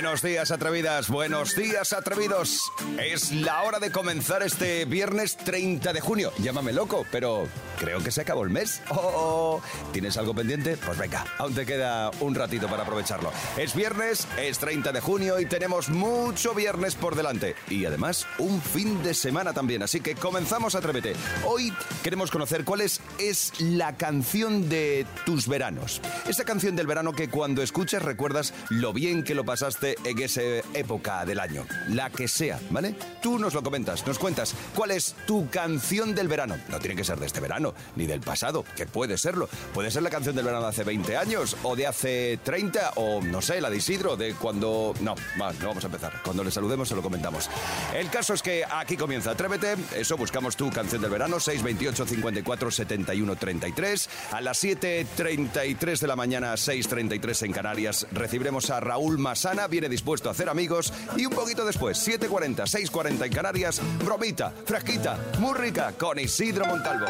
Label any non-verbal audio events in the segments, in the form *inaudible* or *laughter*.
Buenos días, atrevidas. Buenos días, atrevidos. Es la hora de comenzar este viernes 30 de junio. Llámame loco, pero creo que se acabó el mes. Oh, ¿Tienes algo pendiente? Pues venga, aún te queda un ratito para aprovecharlo. Es viernes, es 30 de junio y tenemos mucho viernes por delante. Y además, un fin de semana también. Así que comenzamos, atrévete. Hoy queremos conocer cuál es, es la canción de tus veranos. Esa canción del verano que cuando escuchas recuerdas lo bien que lo pasaste en esa época del año. La que sea, ¿vale? Tú nos lo comentas, nos cuentas cuál es tu canción del verano. No tiene que ser de este verano, ni del pasado, que puede serlo. Puede ser la canción del verano de hace 20 años, o de hace 30, o no sé, la de Isidro, de cuando... No, va, no vamos a empezar. Cuando le saludemos se lo comentamos. El caso es que aquí comienza Atrévete. Eso, buscamos tu canción del verano, 628 54 71 33. A las 7.33 de la mañana, 6.33 en Canarias, recibiremos a Raúl Masana, viene dispuesto a hacer amigos. Y un poquito después, 7.40, 6.40 en Canarias, bromita, fresquita, muy rica, con Isidro Montalvo.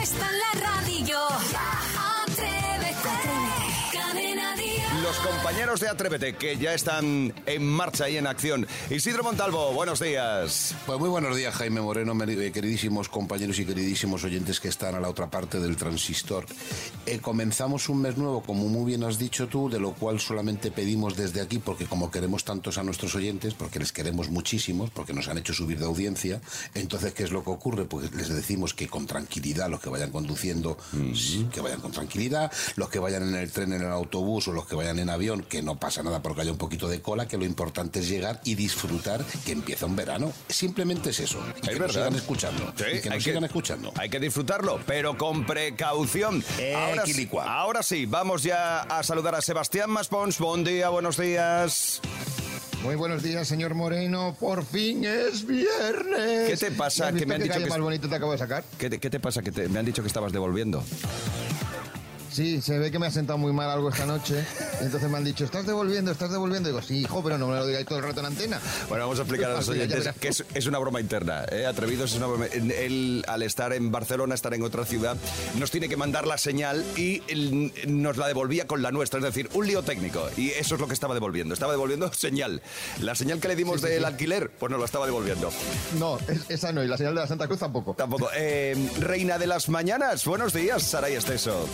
Está en la Los compañeros de Atrévete, que ya están en marcha y en acción. Isidro Montalvo, buenos días. Pues muy buenos días, Jaime Moreno, eh, queridísimos compañeros y queridísimos oyentes que están a la otra parte del transistor. Eh, comenzamos un mes nuevo, como muy bien has dicho tú, de lo cual solamente pedimos desde aquí, porque como queremos tantos a nuestros oyentes, porque les queremos muchísimos, porque nos han hecho subir de audiencia, entonces, ¿qué es lo que ocurre? Pues les decimos que con tranquilidad, los que vayan conduciendo, sí, que vayan con tranquilidad, los que vayan en el tren, en el autobús o los que vayan en avión, que no pasa nada porque haya un poquito de cola, que lo importante es llegar y disfrutar que empieza un verano. Simplemente es eso. Y Es que verdad. nos sigan escuchando. Sí, y que hay nos sigan escuchando. Hay que disfrutarlo, pero con precaución. Eh, ahora, sí- quilicua. ahora sí, vamos ya a saludar a Sebastián Maspons. Buen día, buenos días. Muy buenos días, señor Moreno. Por fin es viernes. ¿Qué te pasa? ¿Has Que visto me han qué dicho calle que más bonito te acabo de sacar? ¿Qué te, qué te pasa? Que te- me han dicho que estabas devolviendo. Sí, se ve que me ha sentado muy mal algo esta noche. Y *laughs* entonces me han dicho, ¿estás devolviendo? ¿Estás devolviendo? digo, sí, hijo, pero no me lo digáis todo el rato en antena. Bueno, vamos a explicar a los *laughs* Ya oyentes que es, es una broma interna. ¿eh? Atrevidos es una broma. Él, al estar en Barcelona, estar en otra ciudad, nos tiene que mandar la señal y él nos la devolvía con la nuestra. Es decir, un lío técnico. Y eso es lo que estaba devolviendo. Estaba devolviendo señal. La señal que le dimos Sí, sí, del sí. alquiler, pues nos la estaba devolviendo. No, es- esa no. Y la señal de la Santa Cruz tampoco. Tampoco. Eh, Reina de las mañanas. Buenos días, Saray Esteso.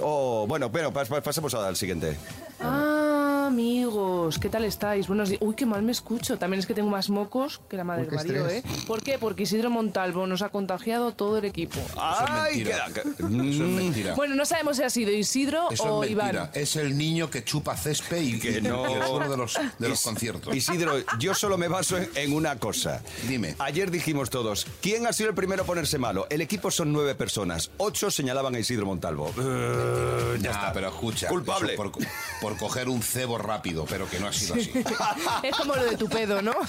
Oh, bueno, pas- pas- pasemos al siguiente. Ah, amigos, ¿qué tal estáis? Buenos días. Uy, qué mal me escucho. También es que tengo más mocos que la madre Uy, marido, ¿eh? ¿Por qué? Porque Isidro Montalvo nos ha contagiado todo el equipo. ¡Ay! mentira. queda- Eso es Mm, mentira. Bueno, no sabemos si ha sido Isidro Eso o es mentira. Iván. Es el niño que chupa césped y, Que no. y de los, de los Is- conciertos. Isidro, yo solo me baso en, en una cosa. Dime. Ayer dijimos todos, ¿quién ha sido el primero a ponerse malo? El equipo son nueve personas. Ocho señalaban a Isidro Montalvo. Eh, ya Ah, está. pero escucha. Culpable. eso por, por coger un cebo rápido, pero que no ha sido así. *laughs* Es como lo de tu pedo, ¿no? *laughs*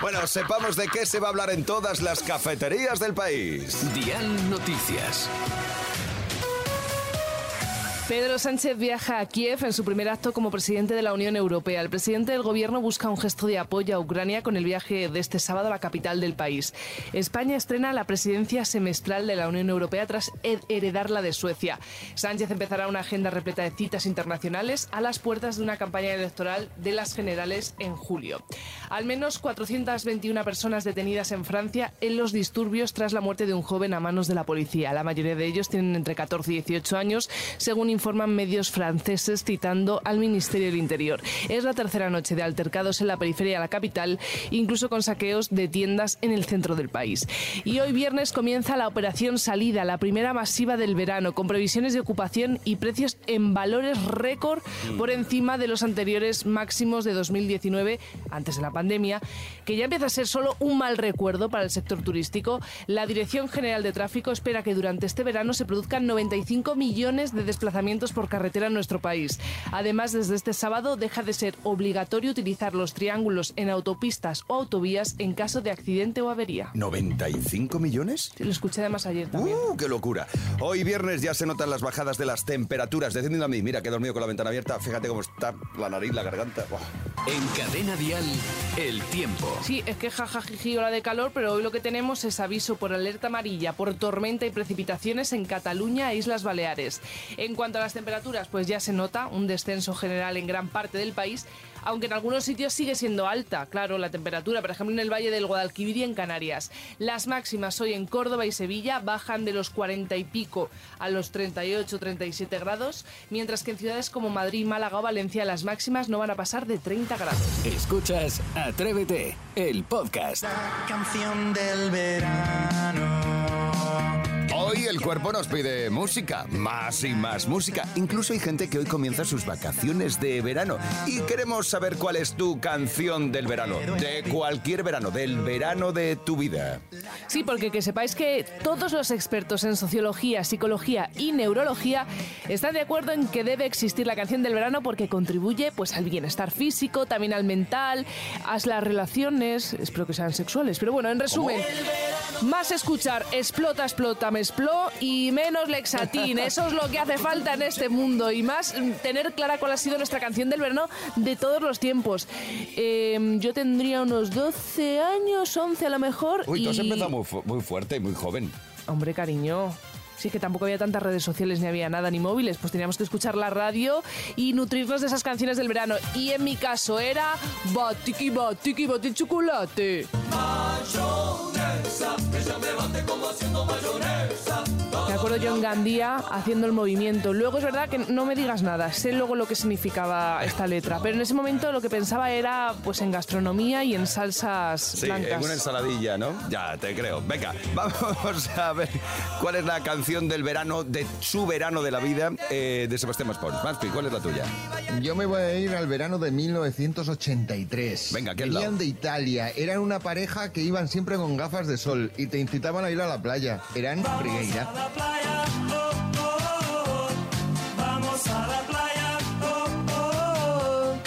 Bueno, sepamos de qué se va a hablar en todas las cafeterías del país. Dial Noticias. Pedro Sánchez viaja a Kiev en su primer acto como presidente de la Unión Europea. El presidente del gobierno busca un gesto de apoyo a Ucrania con el viaje de este sábado a la capital del país. España estrena la presidencia semestral de la Unión Europea tras he- heredarla de Suecia. Sánchez empezará una agenda repleta de citas internacionales a las puertas de una campaña electoral de las generales en julio. Al menos 421 personas detenidas en Francia en los disturbios tras la muerte de un joven a manos de la policía. La mayoría de ellos tienen entre 14 y 18 años, según informan medios franceses citando al Ministerio del Interior. Es la tercera noche de altercados en la periferia de la capital, incluso con saqueos de tiendas en el centro del país. Y hoy viernes comienza la operación Salida, la primera masiva del verano, con previsiones de ocupación y precios en valores récord por encima de los anteriores máximos de 2019, antes de la pandemia, que ya empieza a ser solo un mal recuerdo para el sector turístico. La Dirección General de Tráfico espera que durante este verano se produzcan 95 millones de desplazamientos por carretera en nuestro país. Además, desde este sábado deja de ser obligatorio utilizar los triángulos en autopistas o autovías en caso de accidente o avería. ¿95 millones? Lo escuché además ayer también. ¡Uh, qué locura! Hoy viernes ya se notan las bajadas de las temperaturas. Decidme a mí, mira que he dormido con la ventana abierta. Fíjate cómo está la nariz, la garganta. En Cadena Dial, el tiempo. Sí, es que jajajiji hora de calor, pero hoy lo que tenemos es aviso por alerta amarilla por tormenta y precipitaciones en Cataluña e Islas Baleares. En cuanto a las temperaturas, pues ya se nota un descenso general en gran parte del país, aunque en algunos sitios sigue siendo alta, claro, la temperatura, por ejemplo en el Valle del Guadalquivir y en Canarias. Las máximas hoy en Córdoba y Sevilla bajan de los 40 y pico a los 38, 37 grados, mientras que en ciudades como Madrid, Málaga o Valencia las máximas no van a pasar de 30 grados. Escuchas Atrévete, el podcast. canción del verano. El cuerpo nos pide música, más y más música. Incluso hay gente que hoy comienza sus vacaciones de verano y queremos saber cuál es tu canción del verano, de cualquier verano, del verano de tu vida. Sí, porque que sepáis que todos los expertos en sociología, psicología y neurología están de acuerdo en que debe existir la canción del verano porque contribuye pues al bienestar físico, también al mental, a las relaciones, espero que sean sexuales, pero bueno, en resumen, más escuchar explota, explota, me y menos Lexatín, eso es lo que hace falta en este mundo y más mm, tener clara cuál ha sido nuestra canción del verano de todos los tiempos. Eh, yo tendría unos 12 años, 11 a lo mejor. Uy, tú has y- empezado muy, fu- muy fuerte y muy joven. Hombre, cariño. Sí, que tampoco había tantas redes sociales ni había nada, ni móviles. Pues teníamos que escuchar la radio y nutrirnos de esas canciones del verano. Y en mi caso era Batiki, Batiki, Bati Chocolate. Me acuerdo yo en Gandía haciendo el movimiento. Luego es verdad que no me digas nada, sé luego lo que significaba esta letra. Pero en ese momento lo que pensaba era pues en gastronomía y en salsas Sí, blancas. en una ensaladilla, ¿no? Ya, te creo. Venga, *laughs* vamos a ver cuál es la canción del verano, de su verano de la vida, eh, de Sebastián Maspons. Maspi, ¿cuál es la tuya? Yo me voy a ir al verano de 1983. Venga, al Venían lado. de Italia. Eran una pareja que iban siempre con gafas de sol y te incitaban a ir a la playa. Eran Brigueira. A la playa, oh, oh, oh. Vamos a la playa, oh, oh, oh.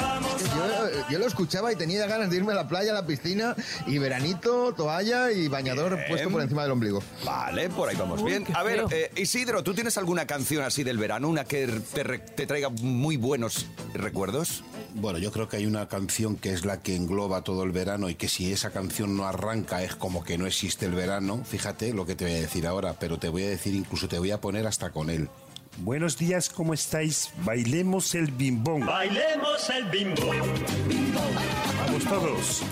Vamos a la Yo, yo lo escuchaba y tenía ganas de irme a la playa, a la piscina y veranito, toalla y bañador puesto por encima del ombligo. Vale, por ahí vamos Uy, bien. A ver, eh, Isidro, ¿tú tienes alguna canción así del verano, una que te traiga muy buenos recuerdos? Bueno, yo creo que hay una canción que es la que engloba todo el verano y que si esa canción no arranca es como que no existe el verano. Fíjate lo que te voy a decir ahora, pero te voy a decir, incluso te voy a poner hasta con él. Buenos días, ¿cómo estáis? Bailemos el bimbón. Bailemos el bimbo. Vamos todos.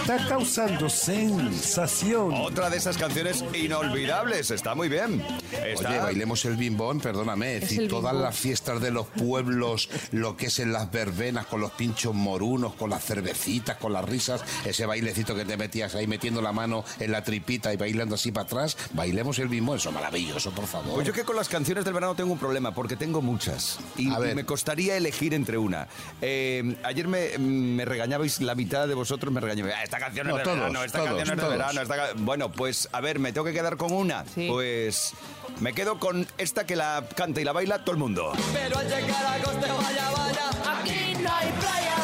Está causando sensación. Otra de esas canciones inolvidables, está muy bien. Está... Oye, bailemos el bimbón, perdóname, es decir, todas las fiestas de los pueblos, lo que es en las verbenas, con los pinchos morunos, con las cervecitas, con las risas, ese bailecito que te metías ahí metiendo la mano en la tripita y bailando así para atrás, bailemos el bimbón, eso es maravilloso, por favor. Pues yo que con las canciones del verano tengo un problema, porque tengo muchas. Y, A ver. y me costaría elegir entre una. Eh, ayer me, me regañabais, la mitad de vosotros me regañabais. "Ah, esta canción es No, de todos, verano, esta todos, canción es de verano. esta ca-". Bueno, pues a ver, me tengo que quedar con una. Sí. Pues me quedo con esta que la canta y la baila todo el mundo. Pero al llegar a agosto, vaya, vaya. Aquí no hay playa,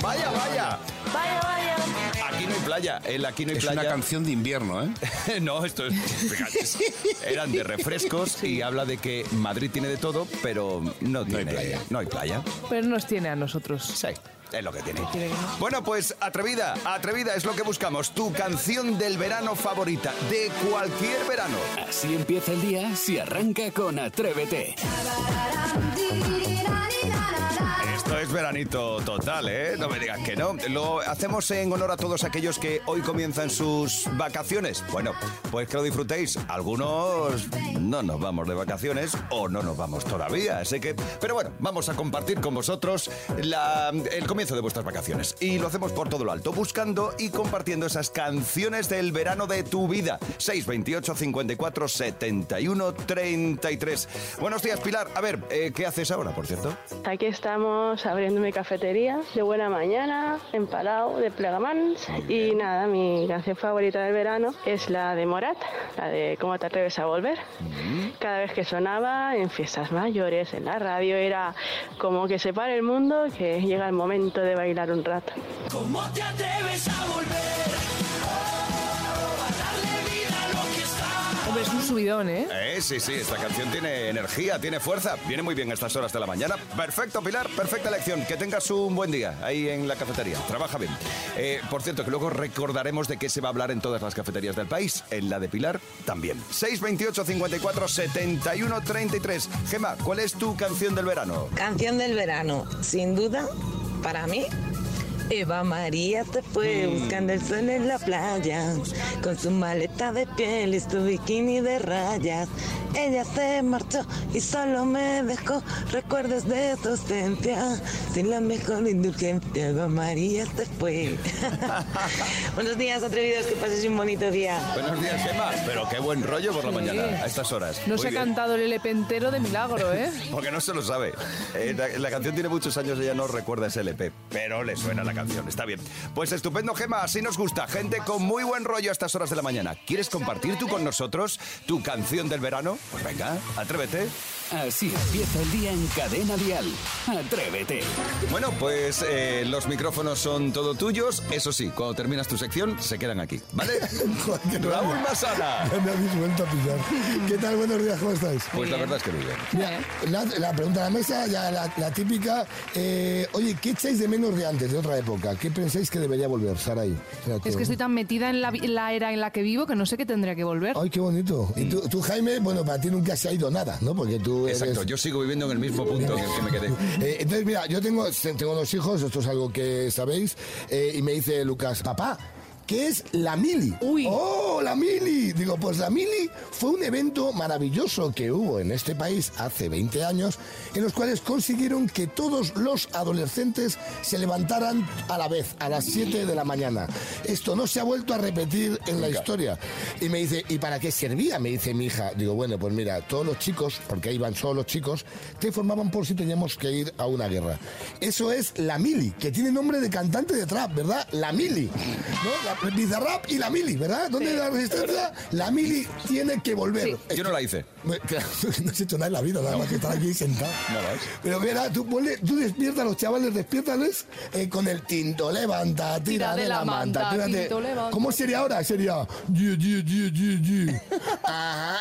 Vaya, vaya. vaya, vaya. Aquí no hay playa. El aquí no hay es playa. una canción de invierno, ¿eh? *laughs* no, esto es. fíjate, eran de refrescos y habla de que Madrid tiene de todo, pero no, tiene playa. No hay playa. Pero nos tiene a nosotros. Sí, es lo que tiene. Bueno, pues atrevida, atrevida es lo que buscamos. Tu canción del verano favorita, de cualquier verano. Así empieza el día si arranca con Atrévete. Esto es veranito total, ¿eh? No me digas que no. Lo hacemos en honor a todos aquellos que hoy comienzan sus vacaciones. Bueno, pues que lo disfrutéis. Algunos no nos vamos de vacaciones o no nos vamos todavía. Así que, pero bueno, vamos a compartir con vosotros el comienzo de vuestras vacaciones. Y lo hacemos por todo lo alto, buscando y compartiendo esas canciones del verano de tu vida. 628 54 71 33. Buenos días, Pilar. A ver, eh, ¿qué haces ahora, por cierto? Aquí estamos abriendo mi cafetería de buena mañana, en Palau, de Plegamans. Y nada, mi canción favorita del verano es la de Morat, la de ¿Cómo te atreves a volver? Cada vez que sonaba en fiestas mayores, en la radio, era como que se para el mundo, que llega el momento de bailar un rato. ¿Cómo te atreves a volver? Es un subidón, ¿eh? Eh, sí, sí, esta canción tiene energía, tiene fuerza, viene muy bien a estas horas de la mañana. Perfecto, Pilar, perfecta elección. Que tengas un buen día ahí en la cafetería. Trabaja bien. Eh, por cierto, que luego recordaremos de qué se va a hablar en todas las cafeterías del país. En la de Pilar también. 628 54 71 33. Gema, ¿cuál es tu canción del verano? Canción del verano, sin duda, para mí. Eva María se fue buscando el sol en la playa, con su maleta de piel y su bikini de rayas. Ella se marchó y solo me dejó recuerdos de su ausencia. Sin la mejor indulgencia, Eva María se fue. *laughs* Buenos días, atrevidos, que pases un bonito día. Buenos días, Gema. Pero qué buen rollo por la mañana, a estas horas. No Muy se ha cantado el LP entero de milagro, ¿eh? *laughs* Porque no se lo sabe. Eh, la, la canción tiene muchos años, ella no recuerda ese LP, pero le suena la está bien. Pues estupendo, Gema, así nos gusta. Gente con muy buen rollo a estas horas de la mañana. ¿Quieres compartir tú con nosotros tu canción del verano? Pues venga, atrévete. Así empieza el día en Cadena Dial. Atrévete. Bueno, pues eh, los micrófonos son todo tuyos. Eso sí, cuando terminas tu sección, se quedan aquí, ¿vale? *laughs* Raúl Masana. *laughs* Me habéis vuelto a pillar. ¿Qué tal? Buenos días, ¿cómo estáis? Pues la verdad es que muy bien. Mira, la, la pregunta de la mesa, ya la, la típica. eh, oye, ¿qué echáis de menos de antes, de otra época? ¿Qué pensáis que debería volver, Saray? Es que estoy tan metida en la era en la que vivo que no sé qué tendría que volver. Ay, qué bonito. Y tú, tú, Jaime, bueno, para ti nunca se ha ido nada, ¿no? Porque tú Exacto, yo sigo viviendo en el mismo punto en el que me quedé. *laughs* Eh, entonces, mira, yo tengo, tengo dos hijos, esto es algo que sabéis, eh, y me dice Lucas, papá, ¿qué es la mili? ¡Oh, la mili! Digo, pues la mili fue un evento maravilloso que hubo en este país hace 20 años, en los cuales consiguieron que todos los adolescentes se levantaran a la vez, a las 7 de la mañana. Esto no se ha vuelto a repetir en la historia. Y me dice, ¿y para qué servía? Me dice mi hija. Digo, bueno, pues mira, todos los chicos, porque ahí iban solo los chicos, te formaban por si teníamos que ir a una guerra. Eso es la mili, que tiene nombre de cantante de trap, ¿verdad? La mili. ¿No? La Bizarrap y la mili, ¿verdad? ¿Dónde es la resistencia? La mili tiene que volver. Yo no la hice. *laughs* No has hecho nada en la vida, nada más que estar aquí sentado. Pero mira, tú, ponle- tú despiertas a los chavales, despiértales eh, con el tinto, levanta, tira, de la manta. tírate. tinto, levanta. ¿Cómo sería ahora? Sería... "Ye, ye, ye, ye, ye". *laughs* Ajá,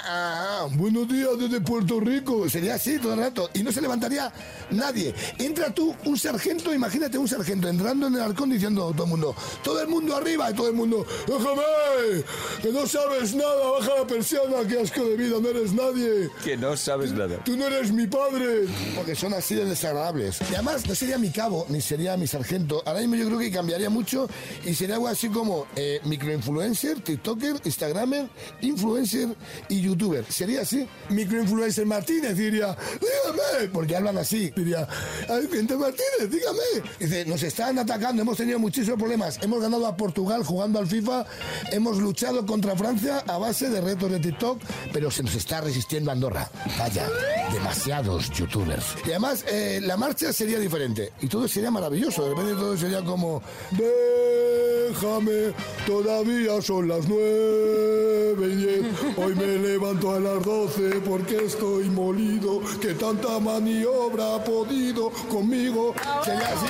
ajá. Buenos días desde Puerto Rico. Sería así todo el rato. Y no se levantaría nadie. Entra tú, un sargento, imagínate un sargento entrando en el halcón diciendo a todo el mundo, todo el mundo arriba y todo el mundo, déjame, que no sabes nada, baja la persiana, qué asco de vida, no eres nadie. Que no sabes nada. Tú no eres mi padre. Porque son así de desagradables. Y además no sería mi cabo, ni sería mi sargento. Ahora mismo yo creo que cambiaría mucho y sería algo así como eh, microinfluencer, tiktoker, instagramer, influencer y youtuber. Sería así. Microinfluencer Martínez diría, dígame, porque hablan así. Diría, "Ay, gente Martínez, dígame. Dice, nos están atacando, hemos tenido muchísimos problemas. Hemos ganado a Portugal jugando al FIFA, hemos luchado contra Francia a base de retos de TikTok, pero se nos está resistiendo Andorra. Vaya, demasiados youtubers. Y además, eh, la marcha sería diferente y todo sería maravilloso. De repente todo sería como, déjame, todavía son las nueve y diez. Hoy me levanto a las doce porque estoy molido, que tanta maniobra ha podido conmigo. Sería así,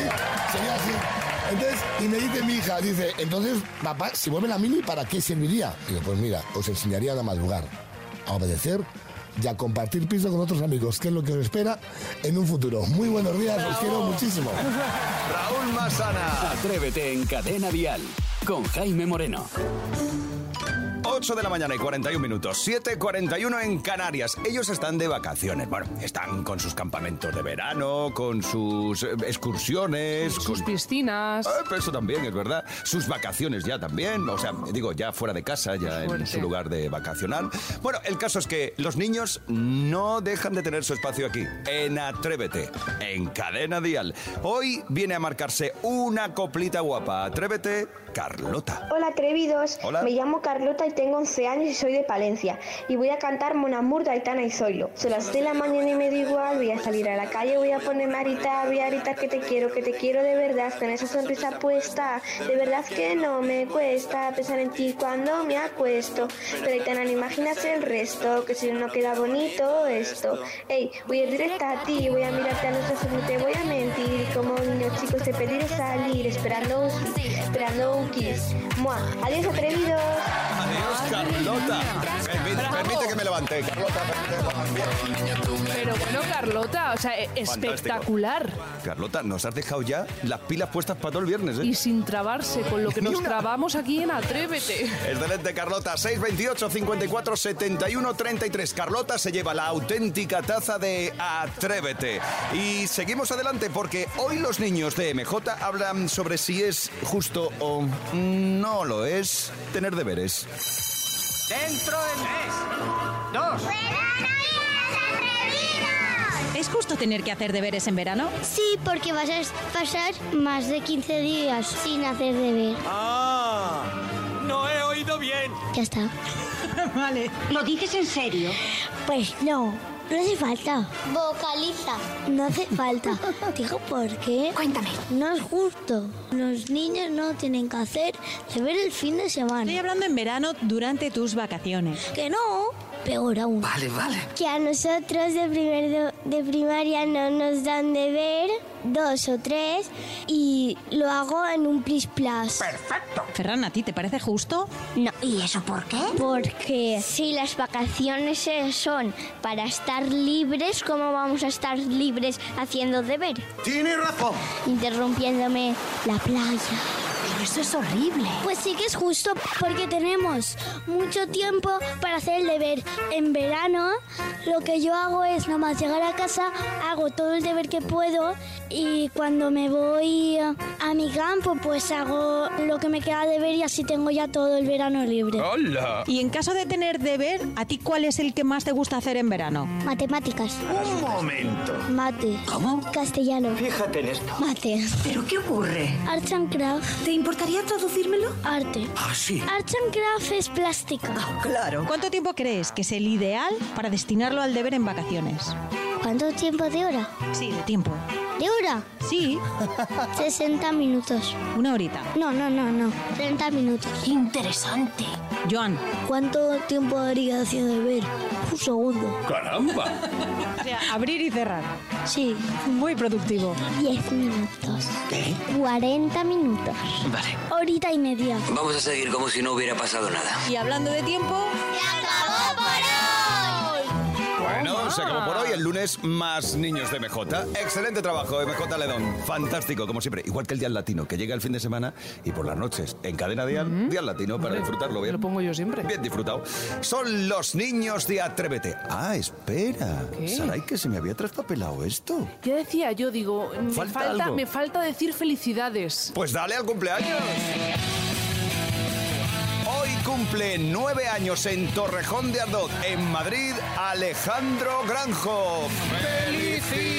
sería así. Entonces, y me dice mi hija, dice, entonces, papá, si vuelve la mini, ¿para qué serviría? Digo, pues mira, os enseñaría a madrugar, a obedecer y a compartir piso con otros amigos, que es lo que os espera en un futuro. Muy buenos días, os quiero muchísimo. Raúl Masana. Atrévete en Cadena Dial. Con Jaime Moreno. 8 de la mañana y 41 minutos, 7.41 en Canarias. Ellos están de vacaciones. Bueno, están con sus campamentos de verano, con sus eh, excursiones, Sus con... piscinas. Ah, eso también es verdad. Sus vacaciones ya también. O sea, digo, ya fuera de casa, ya en su lugar de vacacional. Bueno, el caso es que los niños no dejan de tener su espacio aquí, en Atrévete, en Cadena Dial. Hoy viene a marcarse una coplita guapa. Atrévete, Carlota. Hola atrevidos, Hola. me llamo Carlota y tengo 11 años y soy de Palencia y voy a cantar Mon Amour de Aitana y Zoilo. Son las 7 de la mañana y me da igual, voy a salir a la calle, voy a ponerme a gritar, voy a gritar que te quiero, que te quiero de verdad, con esa sonrisa puesta, de verdad que no me cuesta pensar en ti cuando me acuesto, pero Aitana no imaginas el resto, que si no queda bonito esto. Ey, voy a ir directa a ti, voy a mirarte a los ojos, no te voy a mentir, como niños chicos te pediré salir, esperando un sí, esperando un kiss. Mua. Adiós atrevidos. Adiós, Carlota. Permite, permite que me levante. Carlota, Pero bueno, Carlota, o sea, e- espectacular. Carlota, nos has dejado ya las pilas puestas para todo el viernes, ¿eh? Y sin trabarse con lo que *laughs* nos trabamos aquí en Atrévete. Excelente, Carlota. 628 54 71 33. Carlota se lleva la auténtica taza de Atrévete. Y seguimos adelante porque hoy los niños de MJ hablan sobre si es justo o no lo es tener deberes. Dentro de tres, dos. ¿Es justo tener que hacer deberes en verano? Sí, porque vas a pasar más de 15 días sin hacer deber. Ah, no he oído bien. Ya está. *laughs* vale. ¿Lo dices en serio? Pues no. No hace falta. Vocaliza. No hace falta. *laughs* Digo, ¿por qué? Cuéntame. No es justo. Los niños no tienen que hacer deber el fin de semana. Estoy hablando en verano durante tus vacaciones. Que no. Peor aún. Vale, vale. Que a nosotros de, primer de primaria no nos dan deber dos o tres y lo hago en un plis plas. Perfecto. Ferran, ¿a ti te parece justo? No, ¿y eso por qué? Porque si las vacaciones son para estar libres, ¿cómo vamos a estar libres haciendo deber? Tiene razón. Interrumpiéndome la playa. Eso es horrible. Pues sí que es justo porque tenemos mucho tiempo para hacer el deber. En verano lo que yo hago es nada más llegar a casa, hago todo el deber que puedo y cuando me voy a mi campo pues hago lo que me queda de ver y así tengo ya todo el verano libre. ¡Hola! Y en caso de tener deber, ¿a ti cuál es el que más te gusta hacer en verano? Matemáticas. Un momento. Mate. ¿Cómo? Castellano. Fíjate en esto. Mate. ¿Pero qué ocurre? Arts and Craft. ¿Te importaría traducírmelo? Arte. Ah, sí. Arts and Craft es plástica. Claro. ¿Cuánto tiempo crees que es el ideal para destinarlo al deber en vacaciones? ¿Cuánto tiempo de hora? Sí, de tiempo. ¿De hora? Sí, *laughs* 60 minutos. una horita. No, no, no, no. 30 minutos. Interesante. Joan, ¿Cuánto tiempo haría haciendo deber? Un segundo. Caramba. *laughs* o sea, abrir y cerrar. Sí. Muy productivo. 10 minutos. ¿Qué? 40 minutos. Vale. Horita y media. Vamos a seguir como si no hubiera pasado nada. Y hablando de tiempo, ¡Se acabó! Bueno, se acabó por hoy el lunes más niños de MJ. Excelente trabajo, MJ Ledón. Fantástico, como siempre. Igual que el Día Latino, que llega el fin de semana y por las noches en cadena Dial, Día Latino para disfrutarlo bien. Lo pongo yo siempre. Bien disfrutado. Son los niños de Atrévete. Ah, espera. ¿Qué? Saray, que se me había traspapelado esto. Ya decía yo, digo, me Falta falta, algo. me falta decir felicidades. Pues dale al cumpleaños. Cumple nueve años en Torrejón de Ardoz, en Madrid, Alejandro Granjo. ¡Felicidades!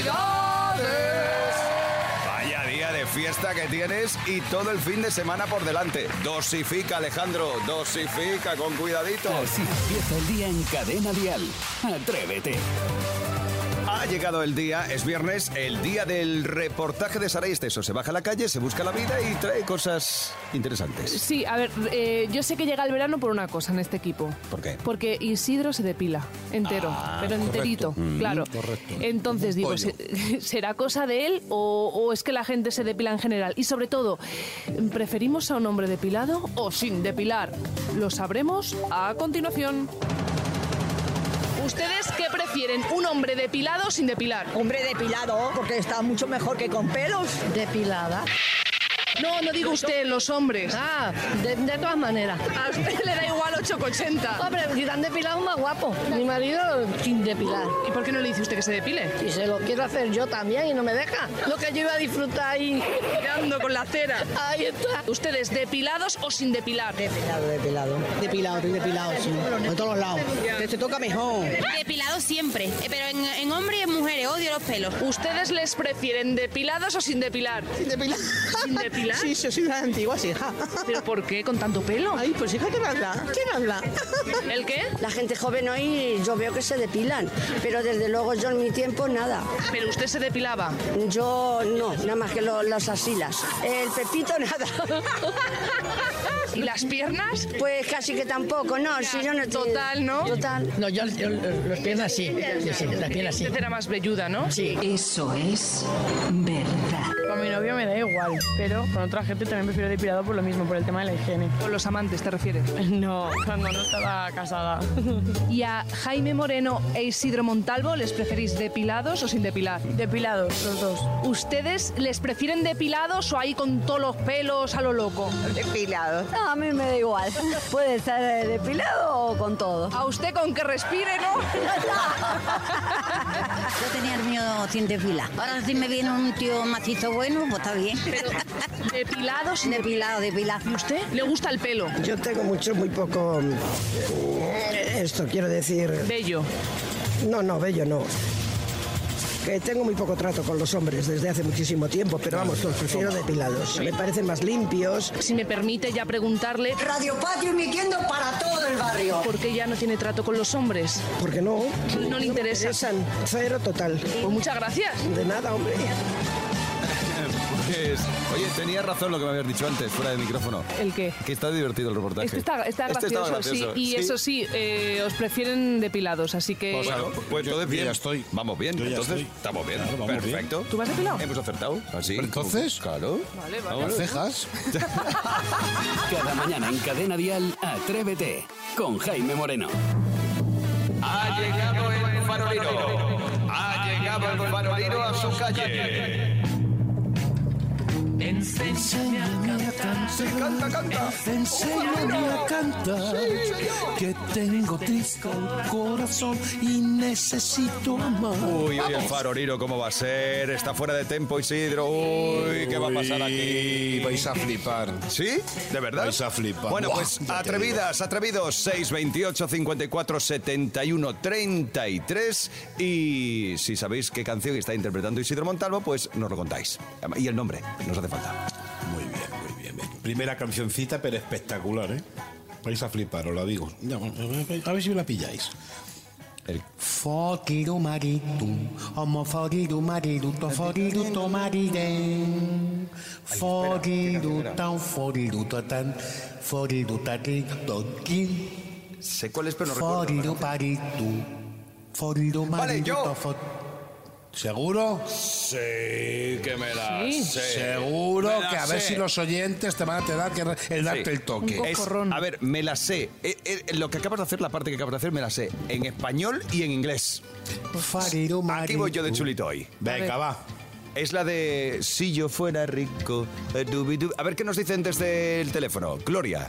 Vaya día de fiesta que tienes y todo el fin de semana por delante. Dosifica, Alejandro, dosifica con cuidadito. Así empieza el día en Cadena Dial. Atrévete. Ha llegado el día, es viernes, el día del reportaje de Saray Esteso. Se baja a la calle, se busca la vida y trae cosas interesantes. Sí, a ver, eh, yo sé que llega el verano por una cosa en este equipo. ¿Por qué? Porque Isidro se depila entero, Ah, pero enterito, Mm, claro. correcto. Entonces digo, Pollo. ¿se- *laughs* ¿será cosa de él o, o es que la gente se depila en general? Y sobre todo, ¿preferimos a un hombre depilado o sin depilar? Lo sabremos a continuación. ¿Ustedes qué prefieren? ¿Un hombre depilado o sin depilar? Hombre depilado, porque está mucho mejor que con pelos. Depilada. No, no digo usted, los hombres. Ah, de, de todas maneras. A usted le da igual 8,80. Hombre, si están depilados más guapo. Mi marido sin depilar. ¿Y por qué no le dice usted que se depile? Y se lo quiero hacer yo también y no me deja. Lo que yo iba a disfrutar ahí. Tirando con la cera. Ahí está. ¿Ustedes depilados o sin depilar? Depilado, depilado. Depilado, estoy depilado, sí. De todos lados. Que te toca mejor. Depilado siempre, eh, pero en, en hombres y en mujeres odio los pelos. ¿Ustedes les prefieren depilados o sin depilar? Sin depilar. ¿Sin depilar? Sí, yo soy una antigua, sí, hija. ¿Pero por qué con tanto pelo? Ay, pues hija, ¿quién habla? ¿Quién habla? ¿El qué? La gente joven hoy yo veo que se depilan, pero desde luego yo en mi tiempo nada. ¿Pero usted se depilaba? Yo no, nada más que lo- las asilas. El pepito nada. ¿Y las piernas? Pues casi que tampoco, no, si yo no Total, ¿no? Total. No, yo, yo las piernas sí. Sí, sí, las piernas sí. Usted era más velluda, ¿no? Sí. Eso es verdad. A mí no novio me da igual, pero con otra gente también prefiero depilado por lo mismo, por el tema de la higiene. ¿Con los amantes te refieres? *laughs* No, cuando no estaba casada. *laughs* ¿Y a Jaime Moreno e Isidro Montalvo les preferís depilados o sin depilar? Depilados, los dos. ¿Ustedes les prefieren depilados o ahí con todos los pelos a lo loco? Depilado. No, a mí me da igual. *laughs* Puede ser eh, depilado o con todo. A usted con que respire, ¿no? Yo tenía el mío sin depilar. Ahora si me viene un tío macizo bueno, pues está bien. *laughs* ¿Depilado sin Depilado, depilado. ¿Y usted? ¿Le gusta el pelo? Yo tengo mucho, muy poco. eh, Esto quiero decir. Bello. No, no, bello no. Que tengo muy poco trato con los hombres desde hace muchísimo tiempo, pero vamos, los prefiero depilados. Me parecen más limpios. Si me permite ya preguntarle... Radio Patio emitiendo para todo el barrio. ¿Por qué ya no tiene trato con los hombres? ¿Por qué no? No le interesa. interesan. Cero total. Pues muchas gracias. De nada, hombre. Pues, oye, tenía razón lo que me habías dicho antes, fuera de micrófono. ¿El qué? Que está divertido el reportaje. Este está, está Este gracioso, estaba gracioso, sí. Y sí. eso sí, eh, os prefieren depilados, así que... Pues, claro, pues entonces bien. ya estoy. Vamos bien, Yo ya entonces estoy. estamos bien. Claro, vamos bien. Perfecto. ¿Tú vas depilado? Hemos acertado. Así. Pero entonces- Claro. Vale, vale. Las cejas. *laughs* Cada mañana en Cadena Dial, Atrévete con Jaime Moreno. Ha llegado el farolero. Ha llegado el farolero a su calle. Enséñame a cantar. Sí, canta, canta. Enséñame a cantar. Que tengo triste el corazón y necesito amar. Uy, uy, el farolero, ¿cómo va a ser? Está fuera de tempo, Isidro. Uy, ¿qué va a pasar aquí? Vais a flipar. ¿Sí? ¿De verdad? Vais a flipar. Bueno, pues atrevidas, atrevidos, 628 54 71 33 y si sabéis qué canción está interpretando Isidro Montalvo, pues nos lo contáis. Y el nombre, nos hace falta. Primera cancioncita, pero espectacular, ¿eh? Vais a flipar, os la digo. A ver si la pilláis. El- marido, marido, to to tan tan tati. Sé cuál es, pero no recuerdo. Vale, marido yo. to ¿Seguro? Sí, que me la Sí. sé. Seguro Me la que a ver sé. si los oyentes te van a tener que el darte Sí. el toque. Un Es- Cocorrón. a ver, me la sé. Eh, eh, lo que acabas de hacer, la parte que acabas de hacer, me la sé. En español y en inglés. Forido Aquí voy yo de chulito hoy. Venga, va. Es la de Si yo fuera rico. eh, dubi, dubi. A ver qué nos dicen desde el teléfono. Gloria.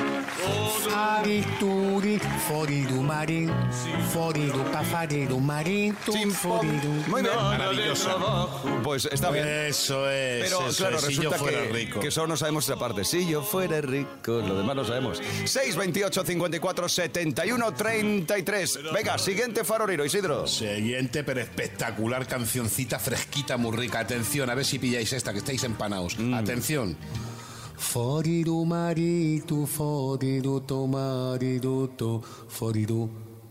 Farituri, forido marido, forido pa farido marido, Chim, pom. forido. Muy bien. Maravilloso. Pues está bien. Eso es. Pero eso claro, es, si resulta yo fuera que, rico. que solo no sabemos esa parte. Si yo fuera rico, lo demás lo sabemos. 628 54 71 33. Venga, siguiente farolero, Isidro. Siguiente, pero espectacular cancioncita fresquita, muy rica. Atención, a ver si pilláis esta, que estáis empanados. Mm. Atención. ফরিরু মারি তু ফরিরু তোমারি তো ফরিরু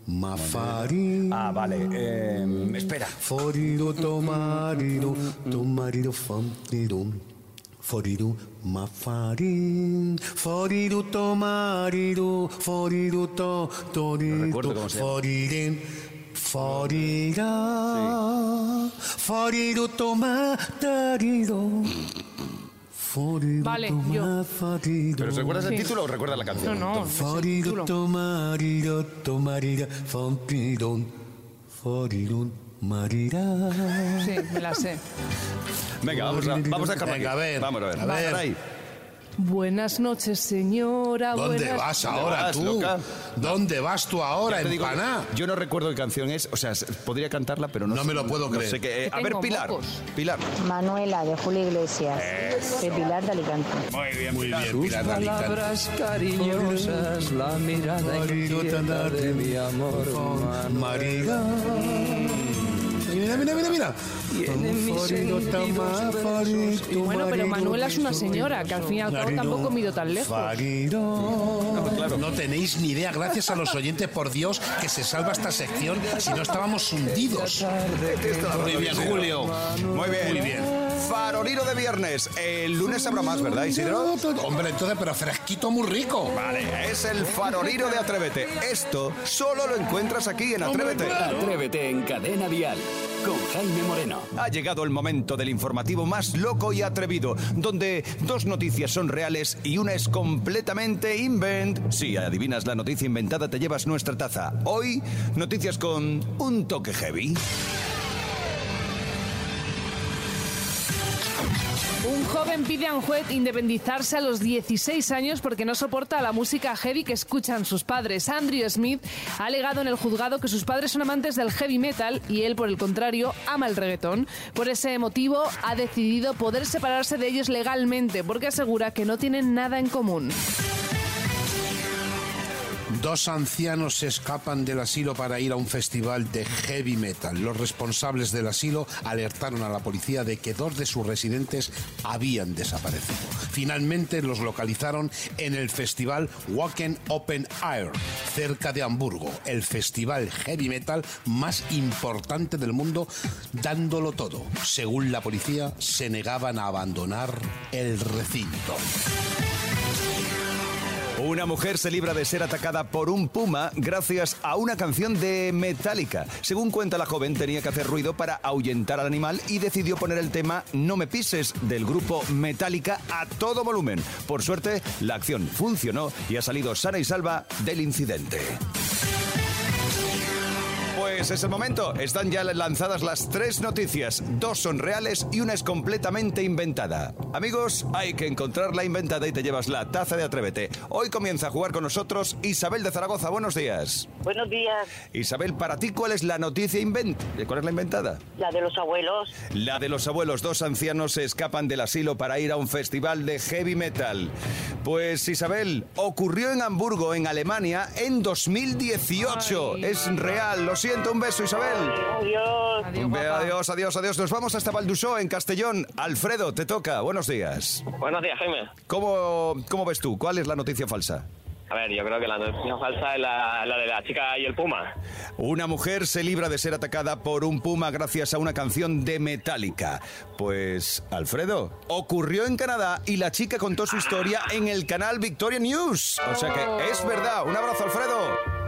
Mafari. Ah, vale. Eh, espera. Foriru tomariru, tomariru famtiru. Foriru mafari. Foriru tomariru, foriru to, toriru, foririn. Forira. Foriru tomatariru. Vale, yo. ¿Pero recuerdas el Sí. título o recuerdas la No, canción? no, no el título. marida Sí, me la sé. Venga, vamos a, vamos a Venga, a ver, Vamos a ver. a ver. Buenas noches, señora. ¿Dónde buenas- vas ¿Dónde ahora vas, tú? loca? ¿Dónde vas tú ahora, empaná? yo no recuerdo qué canción es, o sea, podría cantarla, pero no, No sé- me lo puedo no creer. sé eh, Que a ver, Pilar. mocos. Pilar. Manuela de Julio Iglesias. De Pilar de Alicante. Muy bien, Muy bien, Pilar de Alicante. cariñosas, la mirada inquieta de mi amor. marida mira mira mira mira mafarido Bueno, pero Manuela es una señora, que al fin y al cabo tampoco me he ido tan lejos. Farido. No tenéis ni idea, gracias a los oyentes, por Dios, que se salva esta sección, si no estábamos hundidos. Muy bien, Julio. Muy bien. Muy bien. Farolino de viernes. El lunes habrá más, ¿verdad, Isidro? Hombre, entonces, pero fresquito muy rico. Vale, es el farolino de Atrévete. Esto solo lo encuentras aquí en Atrévete. Atrévete en Cadena Dial con Jaime Moreno. Ha llegado el momento del informativo más loco y atrevido, donde dos noticias son reales y una es completamente invent. Si adivinas la noticia inventada, te llevas nuestra taza. Hoy, noticias con un toque heavy. Un joven pide a un juez independizarse a los 16 años porque no soporta la música heavy que escuchan sus padres. Andrew Smith ha alegado en el juzgado que sus padres son amantes del heavy metal y él, por el contrario, ama el reggaetón. Por ese motivo, ha decidido poder separarse de ellos legalmente porque asegura que no tienen nada en común. Dos ancianos se escapan del asilo para ir a un festival de heavy metal. Los responsables del asilo alertaron a la policía de que dos de sus residentes habían desaparecido. Finalmente los localizaron en el festival Wacken Open Air, cerca de Hamburgo, el festival heavy metal más importante del mundo, dándolo todo. Según la policía, se negaban a abandonar el recinto. Una mujer se libra de ser atacada por un puma gracias a una canción de Metallica. Según cuenta la joven, tenía que hacer ruido para ahuyentar al animal y decidió poner el tema No me pises del grupo Metallica a todo volumen. Por suerte, la acción funcionó y ha salido sana y salva del incidente. Pues es el momento. Están ya lanzadas las tres noticias. Dos son reales y una es completamente inventada. Amigos, hay que encontrar la inventada y te llevas la taza de Atrévete. Hoy comienza a jugar con nosotros Isabel de Zaragoza. Buenos días. Buenos días. Isabel, para ti, ¿cuál es la noticia invent? ¿Cuál es la inventada? La de los abuelos. La de los abuelos. Dos ancianos se escapan del asilo para ir a un festival de heavy metal. Pues Isabel, ocurrió en Hamburgo, en Alemania, en 2018. Es real. Lo siento. Un beso, Isabel. Adiós. Adiós, adiós, adiós. Nos vamos hasta Valdusó, en Castellón. Alfredo, te toca. Buenos días. Buenos días, Jaime. ¿Cómo, cómo ves tú? ¿Cuál es la noticia falsa? A ver, yo creo que la noticia falsa es la, la de la chica y el puma. Una mujer se libra de ser atacada por un puma gracias a una canción de Metallica. Pues, Alfredo, ocurrió en Canadá y la chica contó su historia en el canal Victoria News. O sea que es verdad. Un abrazo, Alfredo.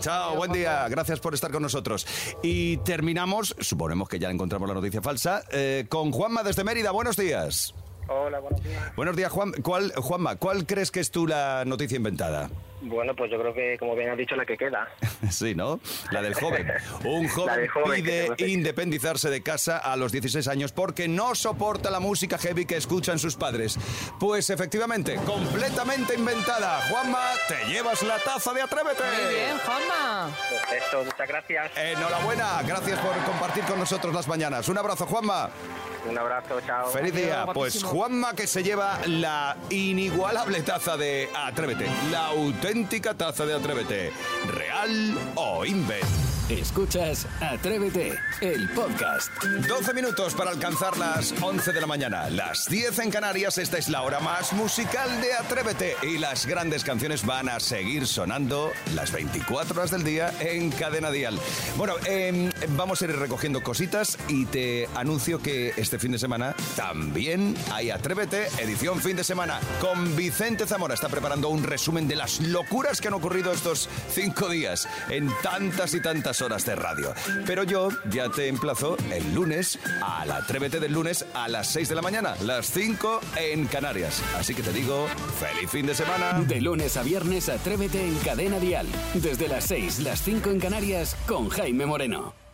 Chao, buen día. Gracias por estar con nosotros. Y terminamos, suponemos que ya encontramos la noticia falsa, eh, con Juanma desde Mérida. Buenos días. Hola, buenos días. Buenos días, Juan. ¿Cuál, Juanma, ¿cuál crees que es tú la noticia inventada? Bueno, pues yo creo que, como bien has dicho, la que queda. *laughs* Sí, ¿no? La del joven. *laughs* Un joven, joven que pide independizarse de casa a los 16 años porque no soporta la música heavy que escuchan sus padres. Pues efectivamente, completamente inventada. Juanma, te llevas la taza de Atrévete. Muy bien, Juanma. Perfecto, muchas gracias. Enhorabuena, gracias por compartir con nosotros las mañanas. Un abrazo, Juanma. Un abrazo, chao. Feliz día. Pues Juanma que se lleva la inigualable taza de Atrévete. La auténtica taza de Atrévete. ¿Real o invent? Escuchas Atrévete, el podcast. 12 minutos para alcanzar las 11 de la mañana. Las 10 en Canarias. Esta es la hora más musical de Atrévete. Y las grandes canciones van a seguir sonando las 24 horas del día en Cadena Dial. Bueno, em, vamos a ir recogiendo cositas y te anuncio que este fin de semana también hay Atrévete, edición fin de semana. Con Vicente Zamora está preparando un resumen de las locuras que han ocurrido estos cinco días en tantas y tantas horas de radio. Pero yo ya te emplazo el lunes al Atrévete del lunes a las 6 de la mañana, las 5 en Canarias. Así que te digo, feliz fin de semana. De lunes a viernes, Atrévete en Cadena Dial. Desde las 6, las 5 en Canarias, con Jaime Moreno.